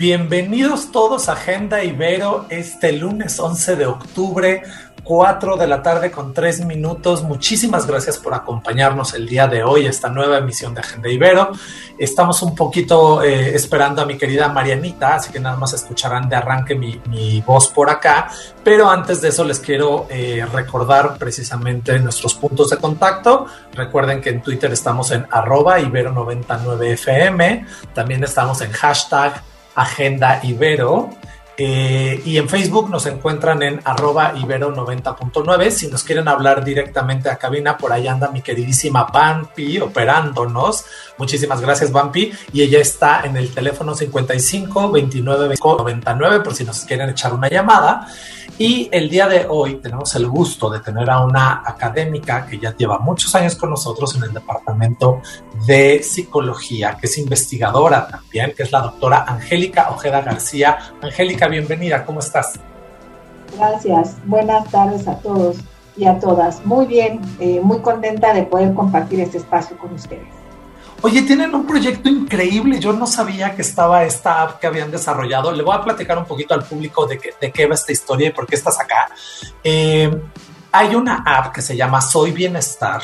Bienvenidos todos a Agenda Ibero este lunes 11 de octubre 4 de la tarde con 3 minutos. Muchísimas gracias por acompañarnos el día de hoy, esta nueva emisión de Agenda Ibero. Estamos un poquito eh, esperando a mi querida Marianita, así que nada más escucharán de arranque mi, voz por acá. Pero antes de eso les quiero eh, recordar precisamente nuestros puntos de contacto. Recuerden que en Twitter estamos en arroba ibero99fm. También estamos en hashtag Agenda Ibero. Eh, y en Facebook nos encuentran en arroba ibero90.9. Si nos quieren hablar directamente a cabina, por ahí anda mi queridísima Bampi operándonos. Muchísimas gracias, Bampi. Y ella está en el teléfono 55 29 99 por si nos quieren echar una llamada. Y el día de hoy tenemos el gusto de tener a una académica que ya lleva muchos años con nosotros en el departamento de psicología, que es investigadora también, que es la doctora Angélica Ojeda García. Angélica, bienvenida, ¿cómo estás? Gracias, buenas tardes a todos y a todas. Muy bien, eh, muy contenta de poder compartir este espacio con ustedes. Oye, tienen un proyecto increíble. Yo no sabía que estaba esta app que habían desarrollado. Le voy a platicar un poquito al público de, de qué va esta historia y por qué estás acá. Eh, hay una app que se llama Soy Bienestar,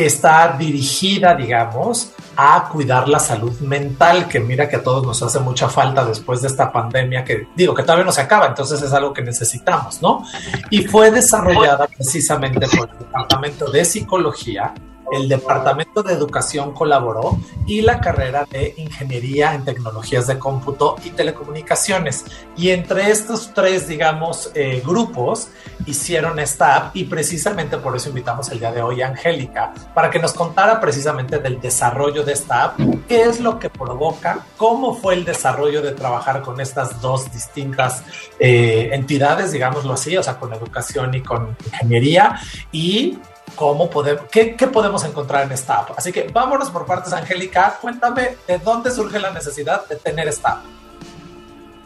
que está dirigida, digamos, a cuidar la salud mental, que mira que a todos nos hace mucha falta después de esta pandemia, que digo que todavía no se acaba, entonces es algo que necesitamos, ¿no? Y fue desarrollada precisamente por el Departamento de Psicología el Departamento de Educación colaboró y la carrera de Ingeniería en Tecnologías de Cómputo y Telecomunicaciones. Y entre estos tres, digamos, eh, grupos hicieron esta app y precisamente por eso invitamos el día de hoy a Angélica para que nos contara precisamente del desarrollo de esta app, qué es lo que provoca, cómo fue el desarrollo de trabajar con estas dos distintas eh, entidades, digámoslo así, o sea, con educación y con ingeniería y cómo podemos, qué, podemos encontrar en esta app. Así que vámonos por partes, Angélica. Cuéntame de dónde surge la necesidad de tener esta app.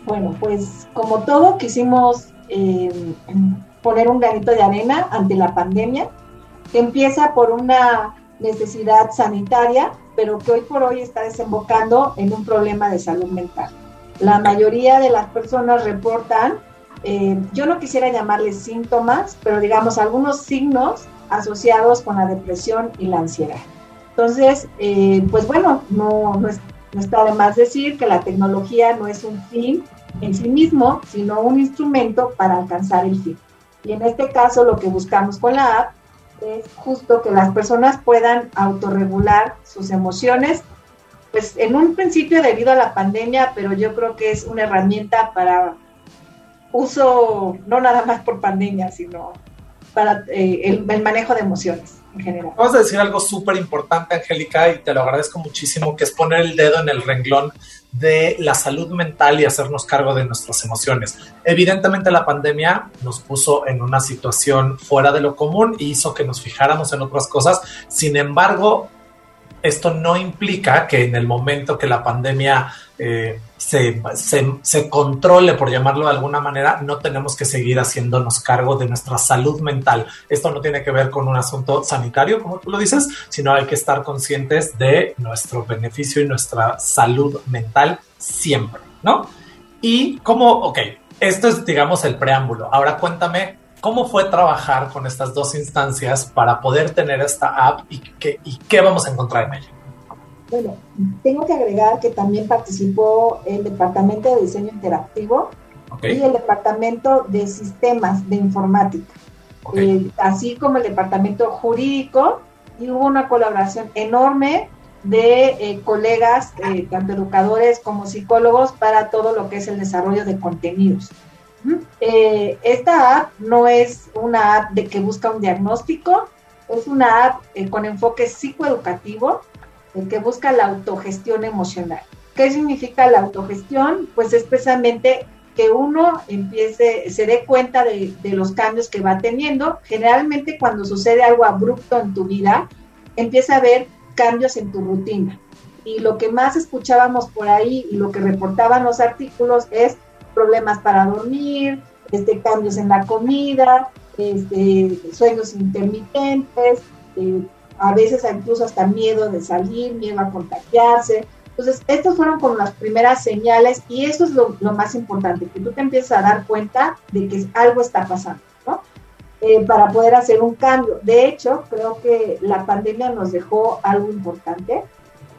Bueno, pues como todo, quisimos eh, poner un granito de arena ante la pandemia, que empieza por una necesidad sanitaria, pero que hoy por hoy está desembocando en un problema de salud mental. La mayoría de las personas reportan, eh, yo no quisiera llamarles síntomas, pero digamos algunos signos asociados con la depresión y la ansiedad. Entonces, eh, pues bueno, no, no, está de más decir que la tecnología no es un fin en sí mismo, sino un instrumento para alcanzar el fin. Y en este caso lo que buscamos con la app es justo que las personas puedan autorregular sus emociones, pues en un principio debido a la pandemia, pero yo creo que es una herramienta para uso no nada más por pandemia, sino para eh, el, manejo de emociones en general. Vamos a decir algo súper importante, Angélica, y te lo agradezco muchísimo, que es poner el dedo en el renglón de la salud mental y hacernos cargo de nuestras emociones. Evidentemente la pandemia nos puso en una situación fuera de lo común y hizo que nos fijáramos en otras cosas. Sin embargo, esto no implica que en el momento que la pandemia eh, se, controle, por llamarlo de alguna manera, no tenemos que seguir haciéndonos cargo de nuestra salud mental. Esto no tiene que ver con un asunto sanitario, como tú lo dices, sino hay que estar conscientes de nuestro beneficio y nuestra salud mental siempre, ¿no? Y como, ok, esto es, digamos, el preámbulo. Ahora cuéntame ¿Cómo fue trabajar con estas dos instancias para poder tener esta app y qué, y qué vamos a encontrar en ella? Bueno, tengo que agregar que también participó el Departamento de Diseño Interactivo y el Departamento de Sistemas de Informática, eh, así como el Departamento Jurídico, y hubo una colaboración enorme de eh, colegas, eh, tanto educadores como psicólogos, para todo lo que es el desarrollo de contenidos. Eh, esta app no es una app de que busca un diagnóstico, es una app eh, con enfoque psicoeducativo el que busca la autogestión emocional. ¿Qué significa la autogestión? Pues es precisamente que uno empiece, se dé cuenta de, de, los cambios que va teniendo. Generalmente cuando sucede algo abrupto en tu vida, empieza a ver cambios en tu rutina. y lo que más escuchábamos por ahí y lo que reportaban los artículos es problemas para dormir, este, cambios en la comida, este, sueños intermitentes, eh, a veces incluso hasta miedo de salir, miedo a contagiarse. Entonces, estas fueron como las primeras señales y eso es lo, más importante, que tú te empieces a dar cuenta de que algo está pasando, ¿no? Eh, para poder hacer un cambio. De hecho, creo que la pandemia nos dejó algo importante,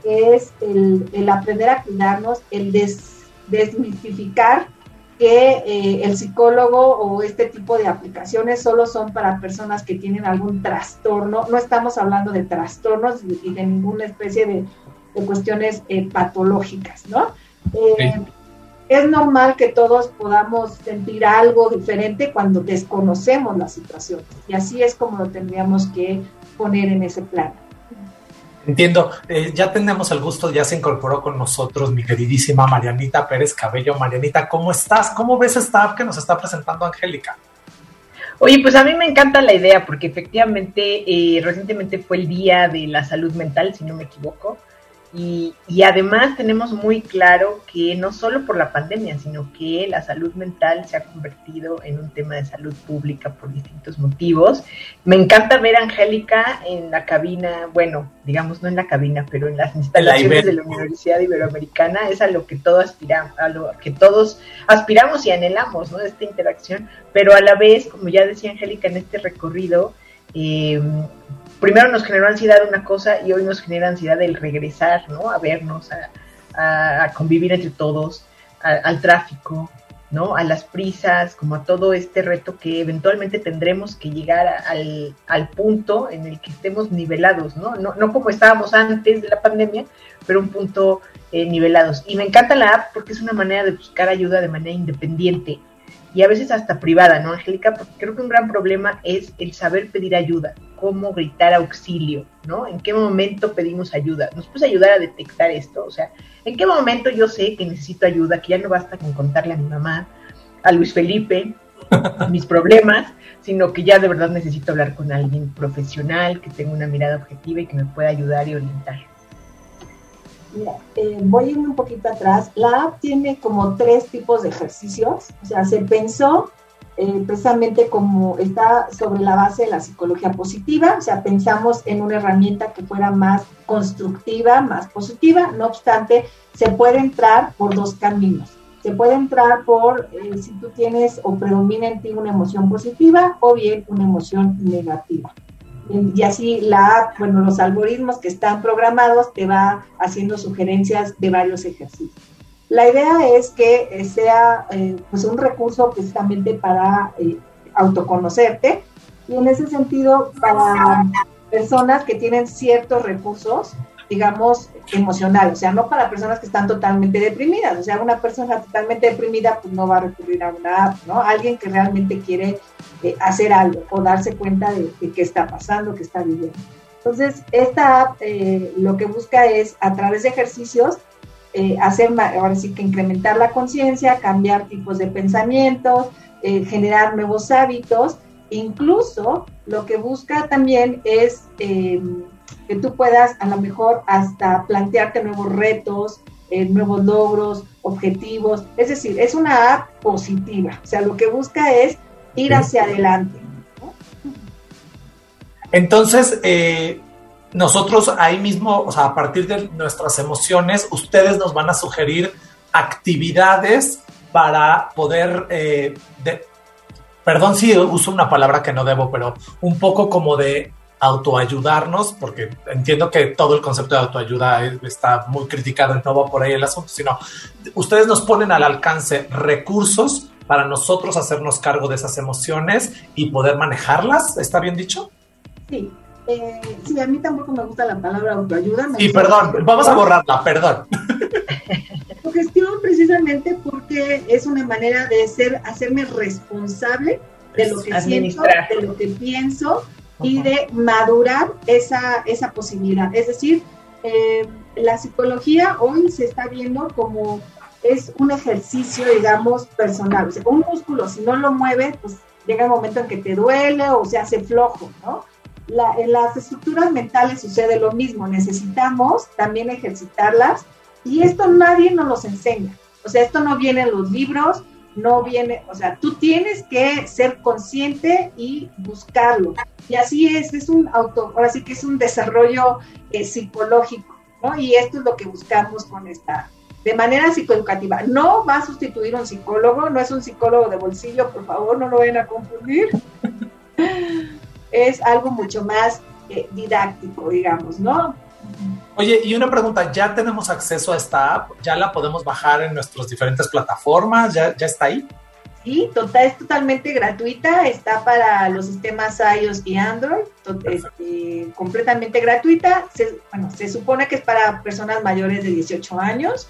que es el, el aprender a cuidarnos, el desmistificar que eh, el psicólogo o este tipo de aplicaciones solo son para personas que tienen algún trastorno. No estamos hablando de trastornos y de ninguna especie de, cuestiones eh, patológicas, ¿no? Eh, es normal que todos podamos sentir algo diferente cuando desconocemos la situación y así es como lo tendríamos que poner en ese plano. Entiendo. Eh, ya tenemos el gusto, ya se incorporó con nosotros mi queridísima Marianita Pérez Cabello. Marianita, ¿cómo estás? ¿Cómo ves esta app que nos está presentando Angélica? Oye, pues a mí me encanta la idea porque efectivamente eh, recientemente fue el Día de la Salud Mental, si no me equivoco. Y, además tenemos muy claro que no solo por la pandemia, sino que la salud mental se ha convertido en un tema de salud pública por distintos motivos. Me encanta ver a Angélica en la cabina, bueno, digamos no en la cabina, pero en las instalaciones de la Universidad Iberoamericana. Es a lo que todos aspiramos, a lo que todos aspiramos y anhelamos, ¿no? Esta interacción, pero a la vez, como ya decía Angélica en este recorrido, eh, primero nos generó ansiedad una cosa y hoy nos genera ansiedad el regresar, ¿no? A vernos, a, convivir entre todos, al tráfico, ¿no? A las prisas, como a todo este reto que eventualmente tendremos que llegar al, punto en el que estemos nivelados, ¿no? ¿no? No como estábamos antes de la pandemia, pero un punto eh, nivelados. Y me encanta la app porque es una manera de buscar ayuda de manera independiente y a veces hasta privada, ¿no, Angélica? Porque creo que un gran problema es el saber pedir ayuda, cómo gritar auxilio, ¿no? ¿En qué momento pedimos ayuda? ¿Nos puedes ayudar a detectar esto? O sea, ¿en qué momento yo sé que necesito ayuda, que ya no basta con contarle a mi mamá, a Luis Felipe, mis problemas, sino que ya de verdad necesito hablar con alguien profesional, que tenga una mirada objetiva y que me pueda ayudar y orientar? Eh, voy a ir un poquito atrás. La app tiene como tres tipos de ejercicios. O sea, se pensó eh, precisamente como está sobre la base de la psicología positiva. O sea, pensamos en una herramienta que fuera más constructiva, más positiva. No obstante, se puede entrar por dos caminos. Se puede entrar por eh, si tú tienes o predomina en ti una emoción positiva o bien una emoción negativa y así la bueno, los algoritmos que están programados te va haciendo sugerencias de varios ejercicios. La idea es que sea eh, pues un recurso precisamente para eh, autoconocerte y en ese sentido para personas que tienen ciertos recursos digamos, emocional, o sea, no para personas que están totalmente deprimidas, o sea, una persona totalmente deprimida pues no va a recurrir a una app, ¿no? Alguien que realmente quiere eh, hacer algo o darse cuenta de, qué está pasando, qué está viviendo. Entonces, esta app eh, lo que busca es, a través de ejercicios, eh, hacer, ahora sí que incrementar la conciencia, cambiar tipos de pensamientos, generar nuevos hábitos, incluso lo que busca también es que tú puedas a lo mejor hasta plantearte nuevos retos, eh, nuevos logros, objetivos. Es decir, es una app positiva. O sea, lo que busca es ir hacia adelante. Entonces, eh, nosotros ahí mismo, o sea, a partir de nuestras emociones, ustedes nos van a sugerir actividades para poder, eh, perdón si uso una palabra que no debo, pero un poco como de autoayudarnos, porque entiendo que todo el concepto de autoayuda está muy criticado y no va por ahí el asunto, sino ustedes nos ponen al alcance recursos para nosotros hacernos cargo de esas emociones y poder manejarlas, ¿está bien dicho? Sí, eh, sí, a mí tampoco me gusta la palabra autoayuda. sí, perdón, vamos a borrarla, perdón. Gestión precisamente porque es una manera de ser, hacerme responsable de lo que siento, de lo que pienso y de madurar esa, esa posibilidad. Es decir, eh, la psicología hoy se está viendo como es un ejercicio, digamos, personal. O sea, un músculo, si no lo mueve, pues llega el momento en que te duele o se hace flojo, ¿no? en las estructuras mentales sucede lo mismo, necesitamos también ejercitarlas y esto nadie nos los enseña. O sea, esto no viene en los libros, no viene, o sea, tú tienes que ser consciente y buscarlo. Y así es, es un auto, ahora sí que es un desarrollo eh, psicológico, ¿no? Y esto es lo que buscamos con esta, de manera psicoeducativa. No va a sustituir un psicólogo, no es un psicólogo de bolsillo, por favor, no lo vayan a confundir. es algo mucho más eh, didáctico, digamos, ¿no? Oye, y una pregunta, ¿ya tenemos acceso a esta app? ¿Ya la podemos bajar en nuestras diferentes plataformas? ¿Ya, ya está ahí? Sí, total, es totalmente gratuita, está para los sistemas iOS y Android, este, completamente gratuita. bueno, se supone que es para personas mayores de 18 años,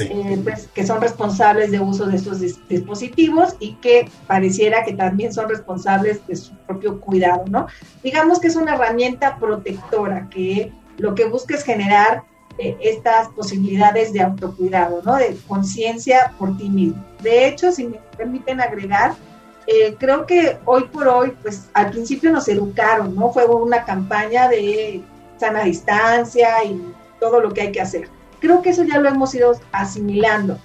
eh, pues, que son responsables de uso de estos dispositivos y que pareciera que también son responsables de su propio cuidado, ¿no? Digamos que es una herramienta protectora que lo que busca es generar eh, estas posibilidades de autocuidado, ¿no? De conciencia por ti mismo. De hecho, si me permiten agregar, eh, creo que hoy por hoy, pues al principio nos educaron, ¿no? Fue una campaña de sana distancia y todo lo que hay que hacer Creo que eso ya lo hemos ido asimilando,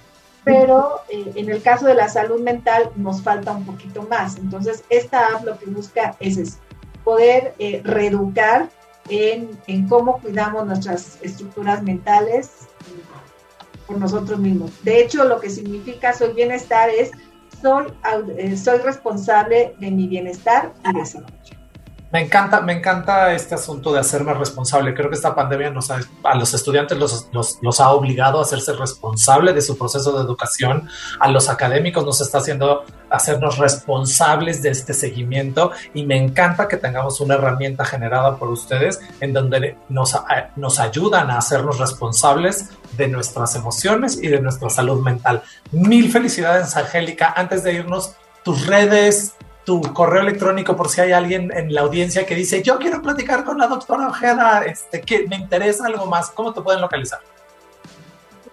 pero eh, en el caso de la salud mental nos falta un poquito más. Entonces, esta app lo que busca es poder eh, reeducar en, en, cómo cuidamos nuestras estructuras mentales por nosotros mismos. De hecho, lo que significa soy bienestar es soy, eh, responsable de mi bienestar y desarrollo. Me encanta, me encanta este asunto de hacerme responsable. Creo que esta pandemia nos a los estudiantes los, ha obligado a hacerse responsable de su proceso de educación. A los académicos nos está haciendo hacernos responsables de este seguimiento y me encanta que tengamos una herramienta generada por ustedes en donde nos, nos ayudan a hacernos responsables de nuestras emociones y de nuestra salud mental. Mil felicidades, Angélica. Antes de irnos, tus redes, tu correo electrónico por si hay alguien en la audiencia que dice, yo quiero platicar con la doctora Ojeda, este, que me interesa algo más, ¿cómo te pueden localizar?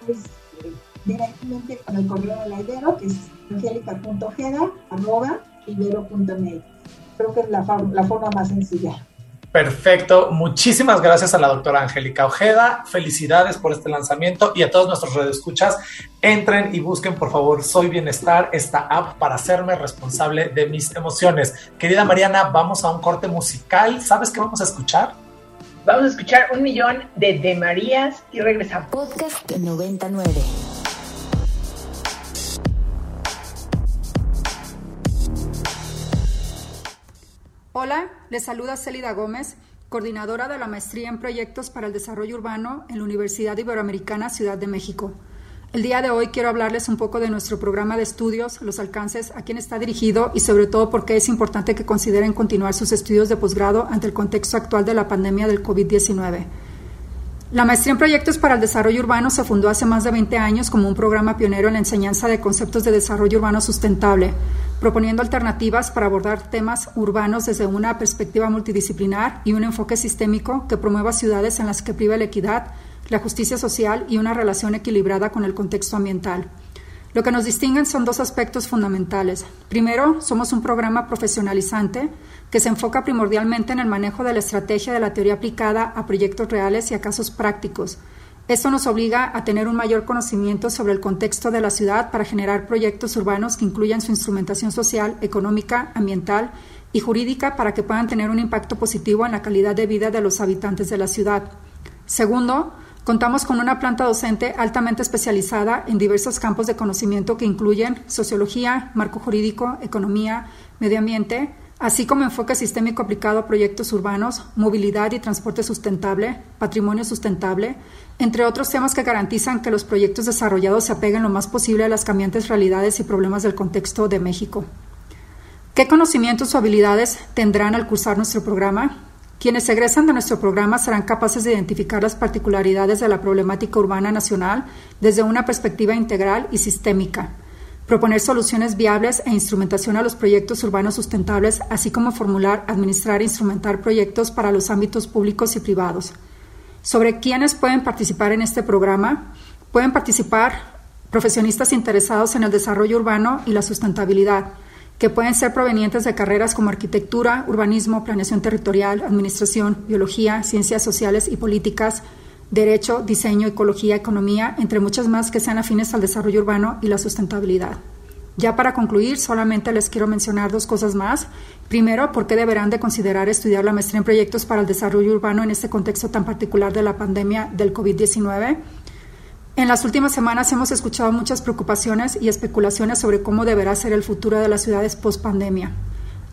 Pues eh, directamente con el correo de la Ibero, que es angélica.ojeda, arroba, ibero.mx. Creo que es la, la forma más sencilla. Perfecto. Muchísimas gracias a la doctora Angélica Ojeda. Felicidades por este lanzamiento y a todos nuestros redescuchas. Entren y busquen, por favor, Soy Bienestar, esta app para hacerme responsable de mis emociones. Querida Mariana, vamos a un corte musical. ¿Sabes qué vamos a escuchar? Vamos a escuchar un millón de De Marías y regresamos. Podcast 99. Hola, les saluda Celida Gómez, coordinadora de la Maestría en Proyectos para el Desarrollo Urbano en la Universidad Iberoamericana Ciudad de México. El día de hoy quiero hablarles un poco de nuestro programa de estudios, los alcances, a quién está dirigido y sobre todo por qué es importante que consideren continuar sus estudios de posgrado ante el contexto actual de la pandemia del COVID-19. La maestría en proyectos para el desarrollo urbano se fundó hace más de 20 años como un programa pionero en la enseñanza de conceptos de desarrollo urbano sustentable, proponiendo alternativas para abordar temas urbanos desde una perspectiva multidisciplinar y un enfoque sistémico que promueva ciudades en las que priva la equidad, la justicia social y una relación equilibrada con el contexto ambiental. Lo que nos distinguen son dos aspectos fundamentales. Primero, somos un programa profesionalizante que se enfoca primordialmente en el manejo de la estrategia de la teoría aplicada a proyectos reales y a casos prácticos. Esto nos obliga a tener un mayor conocimiento sobre el contexto de la ciudad para generar proyectos urbanos que incluyan su instrumentación social, económica, ambiental y jurídica para que puedan tener un impacto positivo en la calidad de vida de los habitantes de la ciudad. Segundo, contamos con una planta docente altamente especializada en diversos campos de conocimiento que incluyen sociología, marco jurídico, economía, medio ambiente, así como enfoque sistémico aplicado a proyectos urbanos, movilidad y transporte sustentable, patrimonio sustentable, entre otros temas que garantizan que los proyectos desarrollados se apeguen lo más posible a las cambiantes realidades y problemas del contexto de México. ¿Qué conocimientos o habilidades tendrán al cursar nuestro programa? Quienes egresan de nuestro programa serán capaces de identificar las particularidades de la problemática urbana nacional desde una perspectiva integral y sistémica proponer soluciones viables e instrumentación a los proyectos urbanos sustentables, así como formular, administrar e instrumentar proyectos para los ámbitos públicos y privados. Sobre quiénes pueden participar en este programa, pueden participar profesionistas interesados en el desarrollo urbano y la sustentabilidad, que pueden ser provenientes de carreras como arquitectura, urbanismo, planeación territorial, administración, biología, ciencias sociales y políticas, derecho, diseño, ecología, economía, entre muchas más que sean afines al desarrollo urbano y la sustentabilidad. Ya para concluir, solamente les quiero mencionar dos cosas más. Primero, ¿por qué deberán de considerar estudiar la maestría en proyectos para el desarrollo urbano en este contexto tan particular de la pandemia del COVID-19? En las últimas semanas hemos escuchado muchas preocupaciones y especulaciones sobre cómo deberá ser el futuro de las ciudades post pandemia.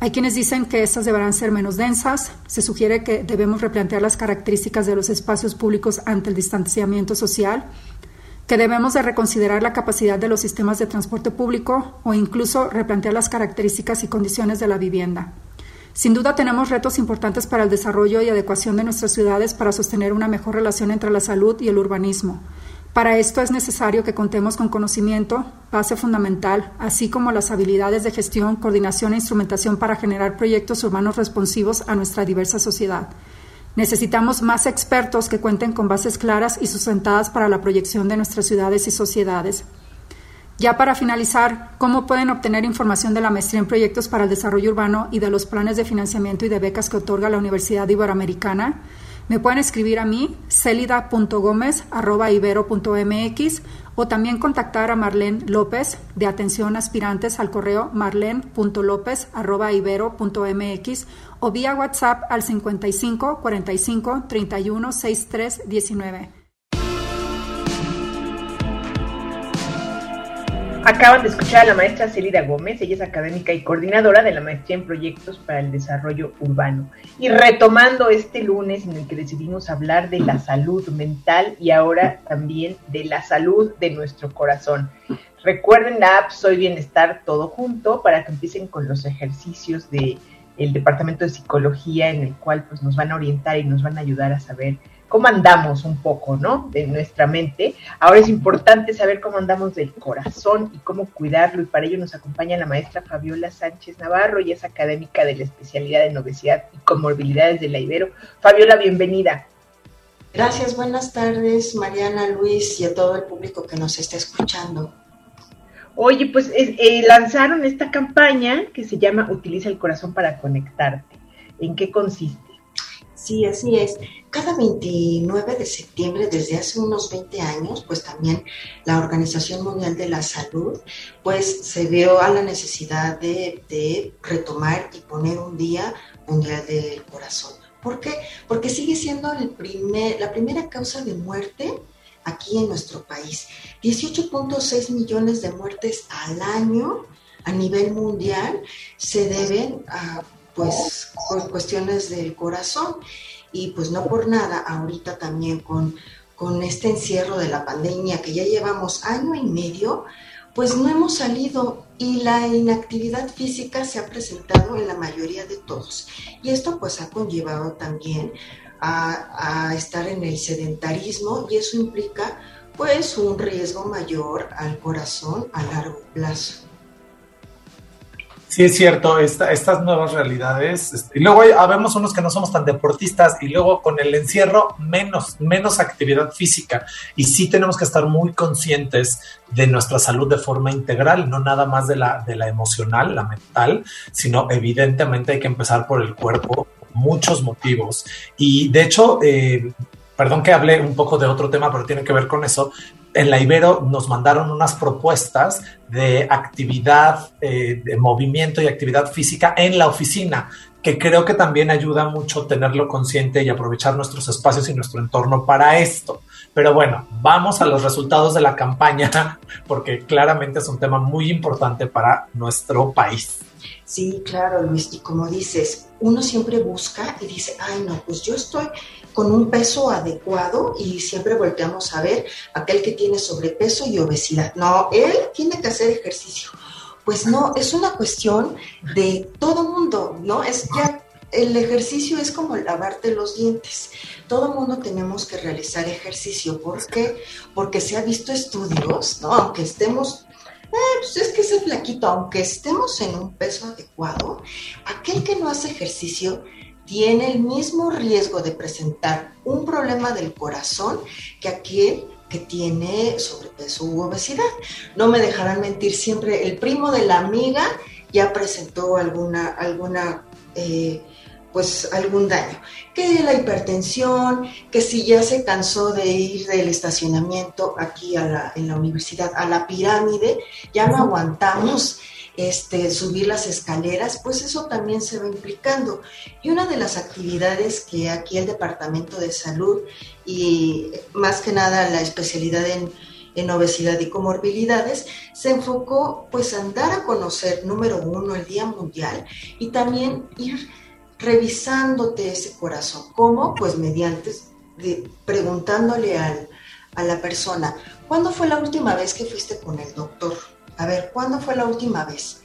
Hay quienes dicen que estas deberán ser menos densas. Se sugiere que debemos replantear las características de los espacios públicos ante el distanciamiento social, que debemos de reconsiderar la capacidad de los sistemas de transporte público o incluso replantear las características y condiciones de la vivienda. Sin duda tenemos retos importantes para el desarrollo y adecuación de nuestras ciudades para sostener una mejor relación entre la salud y el urbanismo. Para esto es necesario que contemos con conocimiento, base fundamental, así como las habilidades de gestión, coordinación e instrumentación para generar proyectos urbanos responsivos a nuestra diversa sociedad. Necesitamos más expertos que cuenten con bases claras y sustentadas para la proyección de nuestras ciudades y sociedades. Ya para finalizar, ¿cómo pueden obtener información de la maestría en proyectos para el desarrollo urbano y de los planes de financiamiento y de becas que otorga la Universidad Iberoamericana? Me pueden escribir a mí, celida.gomez.ibero.mx o también contactar a Marlene López de Atención Aspirantes al correo marlene.lopez.ibero.mx o vía WhatsApp al 55 45 31 63 19. Acaban de escuchar a la maestra Celida Gómez, ella es académica y coordinadora de la maestría en proyectos para el desarrollo urbano. Y retomando este lunes en el que decidimos hablar de la salud mental y ahora también de la salud de nuestro corazón. Recuerden la app Soy Bienestar todo junto para que empiecen con los ejercicios del departamento de psicología en el cual pues nos van a orientar y nos van a ayudar a saber cómo andamos un poco, ¿no? De nuestra mente. Ahora es importante saber cómo andamos del corazón y cómo cuidarlo y para ello nos acompaña la maestra Fabiola Sánchez Navarro y es académica de la especialidad en obesidad y comorbilidades de la Ibero. Fabiola, bienvenida. Gracias, buenas tardes, Mariana, Luis y a todo el público que nos está escuchando. Oye, pues eh, lanzaron esta campaña que se llama Utiliza el corazón para conectarte. ¿En qué consiste? Sí, así es. Cada 29 de septiembre, desde hace unos 20 años, pues también la Organización Mundial de la Salud, pues se vio a la necesidad de, retomar y poner un Día Mundial del Corazón. ¿Por qué? Porque sigue siendo el primer, la primera causa de muerte aquí en nuestro país. 18.6 millones de muertes al año a nivel mundial se deben a pues cuestiones del corazón y pues no por nada ahorita también con, con este encierro de la pandemia que ya llevamos año y medio, pues no hemos salido y la inactividad física se ha presentado en la mayoría de todos. Y esto pues ha conllevado también a, a, estar en el sedentarismo y eso implica pues un riesgo mayor al corazón a largo plazo. Sí, es cierto, estas nuevas realidades. Este, y luego hay, habemos unos que no somos tan deportistas y luego con el encierro menos, menos actividad física. Y sí tenemos que estar muy conscientes de nuestra salud de forma integral, no nada más de la, de la emocional, la mental, sino evidentemente hay que empezar por el cuerpo, muchos motivos. Y de hecho, eh, perdón que hable un poco de otro tema, pero tiene que ver con eso en la Ibero nos mandaron unas propuestas de actividad, eh, de movimiento y actividad física en la oficina, que creo que también ayuda mucho tenerlo consciente y aprovechar nuestros espacios y nuestro entorno para esto. Pero bueno, vamos a los resultados de la campaña, porque claramente es un tema muy importante para nuestro país. Sí, claro, Luis, y como dices, uno siempre busca y dice, ay, no, pues yo estoy con un peso adecuado y siempre volteamos a ver aquel que tiene sobrepeso y obesidad. No, él tiene que hacer ejercicio. Pues no, es una cuestión de todo mundo, ¿no? Es ya el ejercicio es como lavarte los dientes. Todo mundo tenemos que realizar ejercicio. ¿Por qué? Porque se ha visto estudios, ¿no? Aunque estemos eh, pues es que ese flaquito, aunque estemos en un peso adecuado, aquel que no hace ejercicio tiene el mismo riesgo de presentar un problema del corazón que aquel que tiene sobrepeso u obesidad. No me dejarán mentir siempre, el primo de la amiga ya presentó alguna, alguna eh, pues algún daño, que la hipertensión, que si ya se cansó de ir del estacionamiento aquí a la, en la universidad a la pirámide, ya no aguantamos este, subir las escaleras, pues eso también se va implicando. Y una de las actividades que aquí el Departamento de Salud y más que nada la especialidad en, en obesidad y comorbilidades, se enfocó pues a dar a conocer, número uno, el Día Mundial y también ir revisándote ese corazón. ¿Cómo? Pues mediante preguntándole a la persona, ¿cuándo fue la última vez que fuiste con el doctor? A ver, ¿cuándo fue la última vez?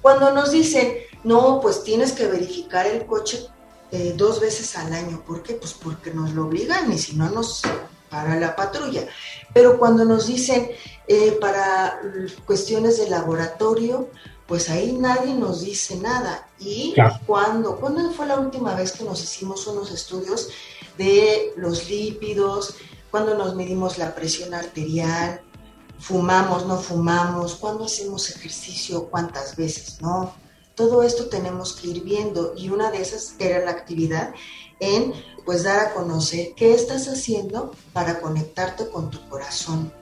Cuando nos dicen, no, pues tienes que verificar el coche eh, dos veces al año. ¿Por qué? Pues porque nos lo obligan y si no nos para la patrulla. Pero cuando nos dicen eh, para cuestiones de laboratorio, pues ahí nadie nos dice nada. ¿Y cuándo? ¿Cuándo fue la última vez que nos hicimos unos estudios de los lípidos? ¿Cuándo nos medimos la presión arterial? ¿Fumamos, no fumamos? ¿Cuándo hacemos ejercicio? ¿Cuántas veces? ¿No? Todo esto tenemos que ir viendo y una de esas era la actividad en pues dar a conocer qué estás haciendo para conectarte con tu corazón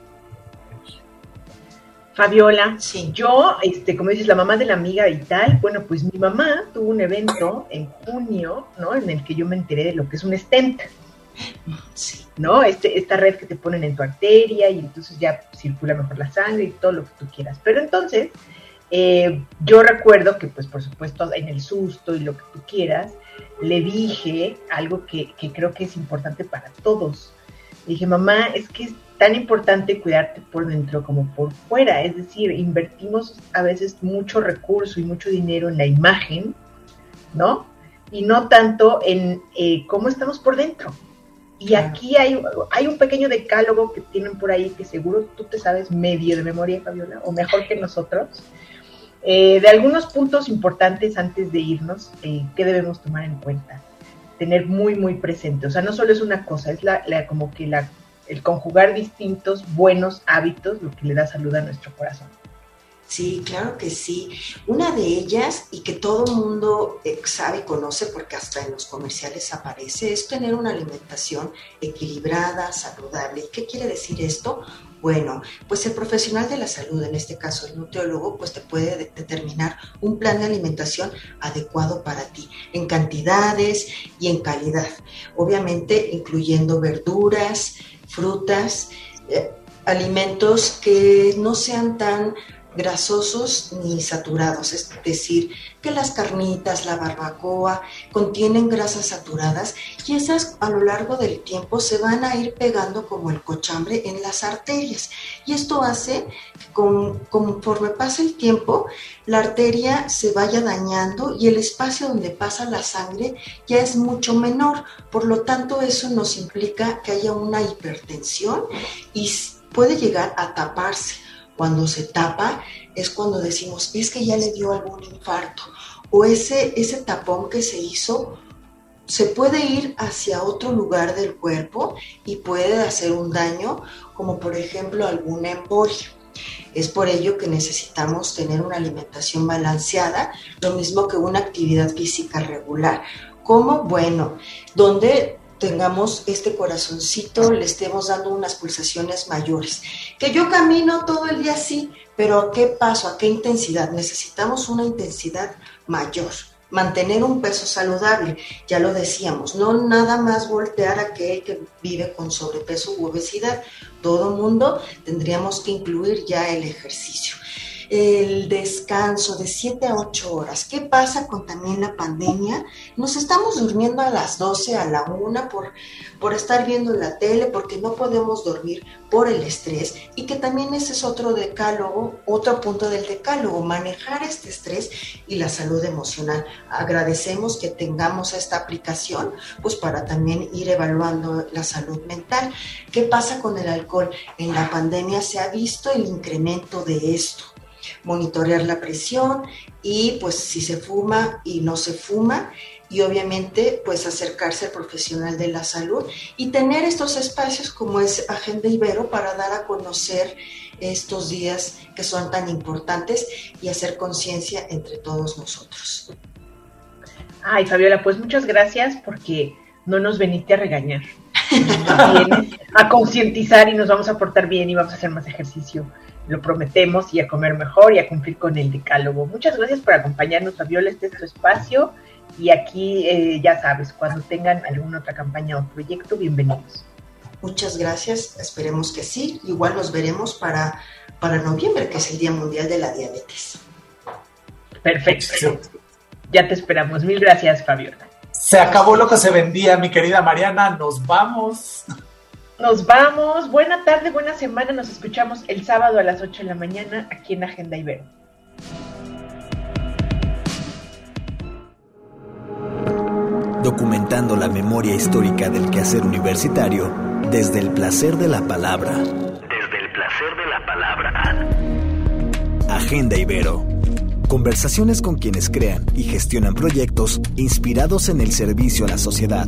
Fabiola, sí. yo, este, como dices, la mamá de la amiga y tal, bueno, pues mi mamá tuvo un evento en junio, ¿no? En el que yo me enteré de lo que es un stent, sí. ¿no? Este, esta red que te ponen en tu arteria y entonces ya circula mejor la sangre y todo lo que tú quieras. Pero entonces, eh, yo recuerdo que, pues, por supuesto, en el susto y lo que tú quieras, le dije algo que, que creo que es importante para todos. Le dije, mamá, es que tan importante cuidarte por dentro como por fuera. Es decir, invertimos a veces mucho recurso y mucho dinero en la imagen, ¿no? Y no tanto en eh, cómo estamos por dentro. Y aquí hay, hay un pequeño decálogo que tienen por ahí que seguro tú te sabes medio de memoria, Fabiola, o mejor que nosotros, eh, de algunos puntos importantes antes de irnos eh, que debemos tomar en cuenta, tener muy, muy presente. O sea, no solo es una cosa, es la, la como que la el conjugar distintos buenos hábitos, lo que le da salud a nuestro corazón. Sí, claro que sí. Una de ellas, y que todo el mundo eh, sabe y conoce porque hasta en los comerciales aparece, es tener una alimentación equilibrada, saludable. ¿Y qué quiere decir esto? Bueno, pues el profesional de la salud, en este caso el nutriólogo, pues te puede determinar un plan de alimentación adecuado para ti, en cantidades y en calidad. Obviamente incluyendo verduras, frutas, eh, alimentos que no sean tan grasosos ni saturados, es decir, que las carnitas, la barbacoa contienen grasas saturadas y esas a lo largo del tiempo se van a ir pegando como el cochambre en las arterias. Y esto hace que conforme pasa el tiempo la arteria se vaya dañando y el espacio donde pasa la sangre ya es mucho menor, por lo tanto eso nos implica que haya una hipertensión y puede llegar a taparse cuando se tapa es cuando decimos, es que ya le dio algún infarto o ese, ese tapón que se hizo se puede ir hacia otro lugar del cuerpo y puede hacer un daño, como por ejemplo alguna embolia. Es por ello que necesitamos tener una alimentación balanceada, lo mismo que una actividad física regular. como Bueno, donde tengamos este corazoncito, le estemos dando unas pulsaciones mayores. Que yo camino todo el día así, pero ¿a qué paso? ¿A qué intensidad? Necesitamos una intensidad mayor. Mantener un peso saludable, ya lo decíamos, no nada más voltear a aquel que vive con sobrepeso u obesidad. Todo mundo tendríamos que incluir ya el ejercicio el descanso de 7 a 8 horas. ¿Qué pasa con también la pandemia? Nos estamos durmiendo a las 12, a la 1 por, por estar viendo la tele, porque no podemos dormir por el estrés y que también ese es otro decálogo, otro punto del decálogo, manejar este estrés y la salud emocional. Agradecemos que tengamos esta aplicación, pues para también ir evaluando la salud mental. ¿Qué pasa con el alcohol? En la pandemia se ha visto el incremento de esto monitorear la presión y pues si se fuma y no se fuma y obviamente pues acercarse al profesional de la salud y tener estos espacios como es Agenda Ibero para dar a conocer estos días que son tan importantes y hacer conciencia entre todos nosotros. Ay, Fabiola, pues muchas gracias porque no nos veniste a regañar. a concientizar y nos vamos a portar bien y vamos a hacer más ejercicio. Lo prometemos y a comer mejor y a cumplir con el decálogo. Muchas gracias por acompañarnos, Fabiola. Este es tu espacio y aquí eh, ya sabes, cuando tengan alguna otra campaña o proyecto, bienvenidos. Muchas gracias, esperemos que sí. Igual nos veremos para, para noviembre, que es el Día Mundial de la Diabetes. Perfecto. Ya te esperamos. Mil gracias, Fabiola. Se acabó lo que se vendía, mi querida Mariana. Nos vamos. Nos vamos. Buena tarde, buena semana. Nos escuchamos el sábado a las 8 de la mañana aquí en Agenda Ibero. Documentando la memoria histórica del quehacer universitario desde el placer de la palabra. Desde el placer de la palabra. Agenda Ibero Conversaciones con quienes crean y gestionan proyectos inspirados en el servicio a la sociedad.